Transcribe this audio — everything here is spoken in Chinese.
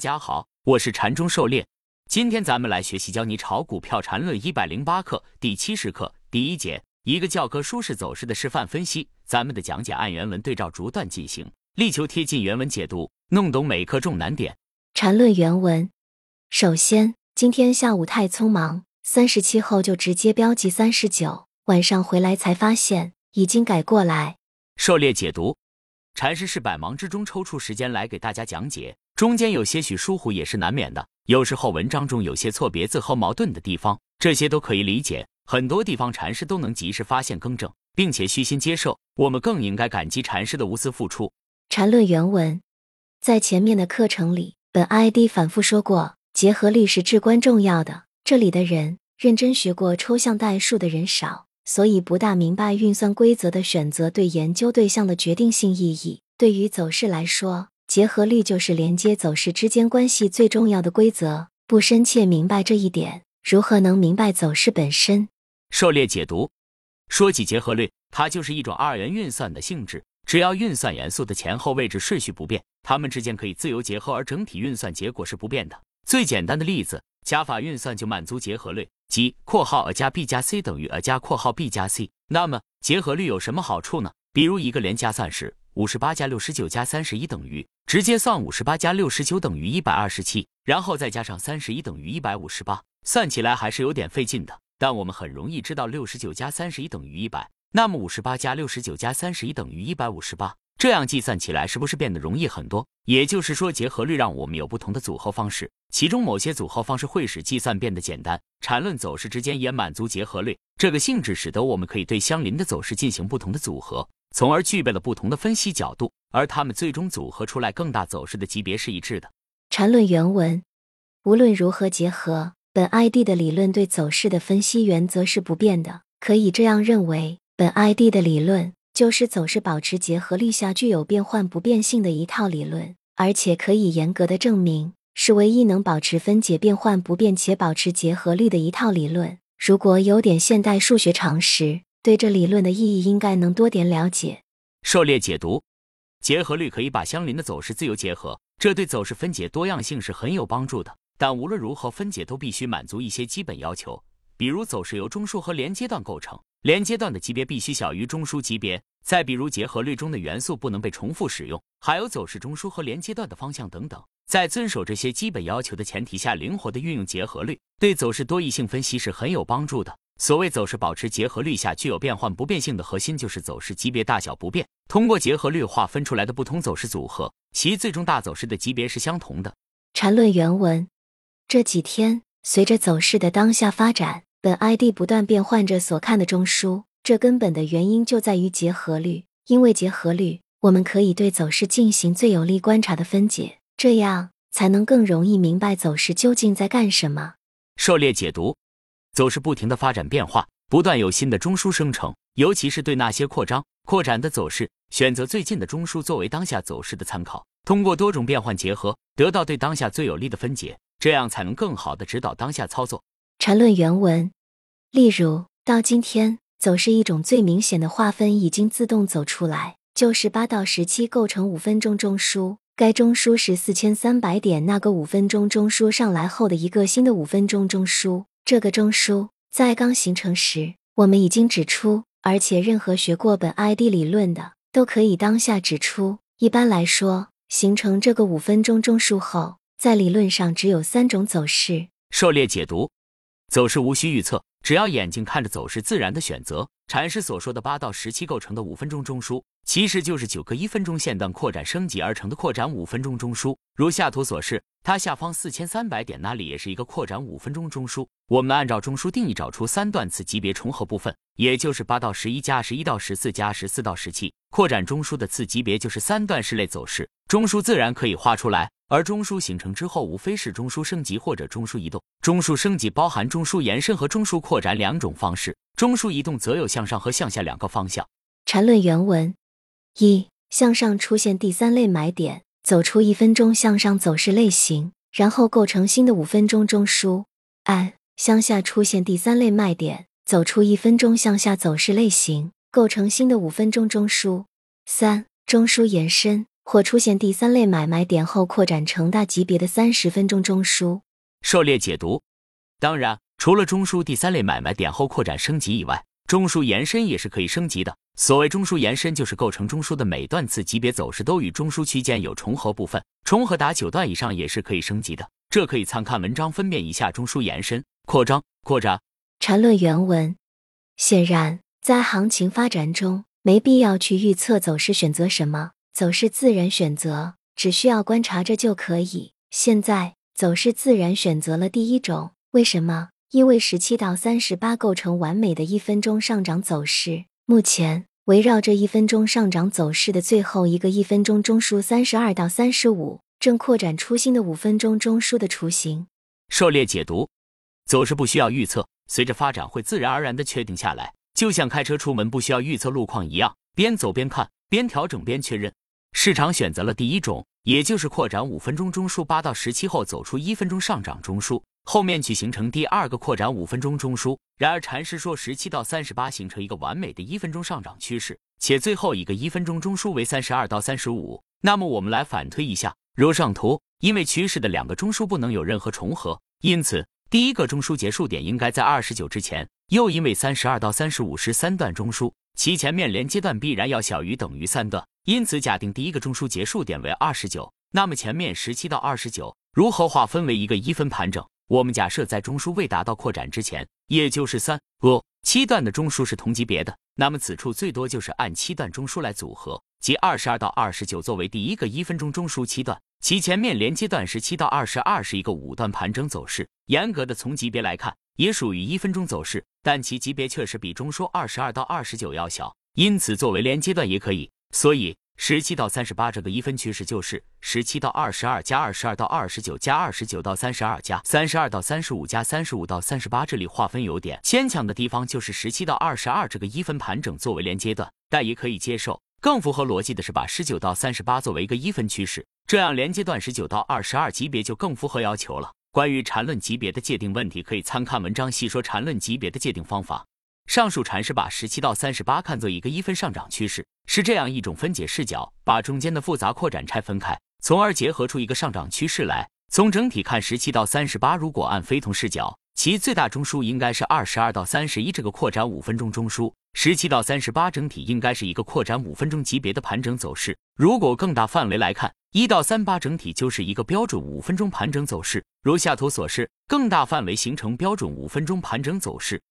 大家好，我是禅中狩猎。今天咱们来学习教你炒股票禅论一百零八课第七十课第一节，一个教科书式走势的示范分析。咱们的讲解按原文对照逐段进行，力求贴近原文解读，弄懂每课重难点。禅论原文。首先，今天下午太匆忙，三十七后就直接标记三十九，晚上回来才发现已经改过来。狩猎解读。禅师是百忙之中抽出时间来给大家讲解。中间有些许疏忽也是难免的，有时候文章中有些错别字和矛盾的地方，这些都可以理解。很多地方禅师都能及时发现更正，并且虚心接受，我们更应该感激禅师的无私付出。禅论原文，在前面的课程里，本 ID 反复说过，结合律是至关重要的。这里的人认真学过抽象代数的人少，所以不大明白运算规则的选择对研究对象的决定性意义。对于走势来说。结合律就是连接走势之间关系最重要的规则。不深切明白这一点，如何能明白走势本身？狩猎解读。说起结合律，它就是一种二元运算的性质。只要运算元素的前后位置顺序不变，它们之间可以自由结合，而整体运算结果是不变的。最简单的例子，加法运算就满足结合律，即括号 a 加 b 加 c 等于 a 加括号 b 加 c。那么结合律有什么好处呢？比如一个连加算式。五十八加六十九加三十一等于，直接算五十八加六十九等于一百二十七，然后再加上三十一等于一百五十八，算起来还是有点费劲的。但我们很容易知道六十九加三十一等于一百，那么五十八加六十九加三十一等于一百五十八，这样计算起来是不是变得容易很多？也就是说，结合律让我们有不同的组合方式，其中某些组合方式会使计算变得简单。缠论走势之间也满足结合律这个性质，使得我们可以对相邻的走势进行不同的组合。从而具备了不同的分析角度，而它们最终组合出来更大走势的级别是一致的。缠论原文：无论如何结合，本 ID 的理论对走势的分析原则是不变的。可以这样认为，本 ID 的理论就是走势保持结合力下具有变换不变性的一套理论，而且可以严格的证明是唯一能保持分解变换不变且保持结合力的一套理论。如果有点现代数学常识。对这理论的意义应该能多点了解。狩猎解读，结合律可以把相邻的走势自由结合，这对走势分解多样性是很有帮助的。但无论如何分解都必须满足一些基本要求，比如走势由中枢和连接段构成，连接段的级别必须小于中枢级别。再比如结合律中的元素不能被重复使用，还有走势中枢和连接段的方向等等。在遵守这些基本要求的前提下，灵活的运用结合律，对走势多异性分析是很有帮助的。所谓走势保持结合率下具有变换不变性的核心，就是走势级别大小不变。通过结合率划分出来的不同走势组合，其最终大走势的级别是相同的。缠论原文：这几天随着走势的当下发展，本 ID 不断变换着所看的中枢。这根本的原因就在于结合率，因为结合率，我们可以对走势进行最有力观察的分解，这样才能更容易明白走势究竟在干什么。狩猎解读。走势不停的发展变化，不断有新的中枢生成，尤其是对那些扩张、扩展的走势，选择最近的中枢作为当下走势的参考，通过多种变换结合，得到对当下最有利的分解，这样才能更好的指导当下操作。缠论原文，例如到今天，走势一种最明显的划分已经自动走出来，就是八到十七构成五分钟中枢，该中枢是四千三百点那个五分钟中枢上来后的一个新的五分钟中枢。这个中枢在刚形成时，我们已经指出，而且任何学过本 ID 理论的都可以当下指出。一般来说，形成这个五分钟中枢后，在理论上只有三种走势。狩猎解读，走势无需预测，只要眼睛看着走势，自然的选择。禅师所说的八到十七构成的五分钟中枢，其实就是九个一分钟线段扩展升级而成的扩展五分钟中枢。如下图所示，它下方四千三百点那里也是一个扩展五分钟中枢。我们按照中枢定义找出三段次级别重合部分，也就是八到十一加十一到十四加十四到十七。扩展中枢的次级别就是三段式类走势，中枢自然可以画出来。而中枢形成之后，无非是中枢升级或者中枢移动。中枢升级包含中枢延伸和中枢扩展两种方式，中枢移动则有向上和向下两个方向。缠论原文：一、向上出现第三类买点，走出一分钟向上走势类型，然后构成新的五分钟中枢；二、向下出现第三类卖点，走出一分钟向下走势类型，构成新的五分钟中枢；三、中枢延伸。或出现第三类买卖点后扩展成大级别的三十分钟中枢。狩猎解读。当然，除了中枢第三类买卖点后扩展升级以外，中枢延伸也是可以升级的。所谓中枢延伸，就是构成中枢的每段次级别走势都与中枢区间有重合部分，重合达九段以上也是可以升级的。这可以参看文章分辨一下中枢延伸、扩张、扩展。缠论原文。显然，在行情发展中，没必要去预测走势选择什么，走势自然选择，只需要观察着就可以。现在走势自然选择了第一种，为什么？因为十七到三十八构成完美的一分钟上涨走势。目前围绕着一分钟上涨走势的最后一个一分钟中枢三十二到三十五，正扩展出新的五分钟中枢的雏形。狩猎解读，走势不需要预测，随着发展会自然而然的确定下来，就像开车出门不需要预测路况一样，边走边看，边调整边确认。市场选择了第一种，也就是扩展五分钟中枢八到十七后走出一分钟上涨中枢。后面去形成第二个扩展五分钟中枢，然而禅师说十七到三十八形成一个完美的一分钟上涨趋势，且最后一个一分钟中枢为三十二到三十五。那么我们来反推一下，如上图，因为趋势的两个中枢不能有任何重合，因此第一个中枢结束点应该在二十九之前。又因为三十二到三十五是三段中枢，其前面连接段必然要小于等于三段，因此假定第一个中枢结束点为二十九，那么前面十七到二十九如何划分为一个一分盘整？我们假设在中枢未达到扩展之前，也就是三、五、七段的中枢是同级别的，那么此处最多就是按七段中枢来组合，即二十二到二十九作为第一个一分钟中枢七段，其前面连接段十七到二十二是一个五段盘整走势。严格的从级别来看，也属于一分钟走势，但其级别确实比中枢二十二到二十九要小，因此作为连接段也可以。所以。十七到三十八这个一分趋势就是十七到二十二加二十二到二十九加二十九到三十二加三十二到三十五加三十五到三十八。这里划分有点牵强的地方就是十七到二十二这个一分盘整作为连接段，但也可以接受。更符合逻辑的是把十九到三十八作为一个一分趋势，这样连接段十九到二十二级别就更符合要求了。关于缠论级别的界定问题，可以参看文章细说缠论级别的界定方法。上述禅师把十七到三十八看作一个一分上涨趋势，是这样一种分解视角，把中间的复杂扩展拆分开，从而结合出一个上涨趋势来。从整体看，十七到三十八如果按非同视角，其最大中枢应该是二十二到三十一这个扩展五分钟中枢，十七到三十八整体应该是一个扩展五分钟级别的盘整走势。如果更大范围来看，一到三八整体就是一个标准五分钟盘整走势，如下图所示，更大范围形成标准五分钟盘整走势。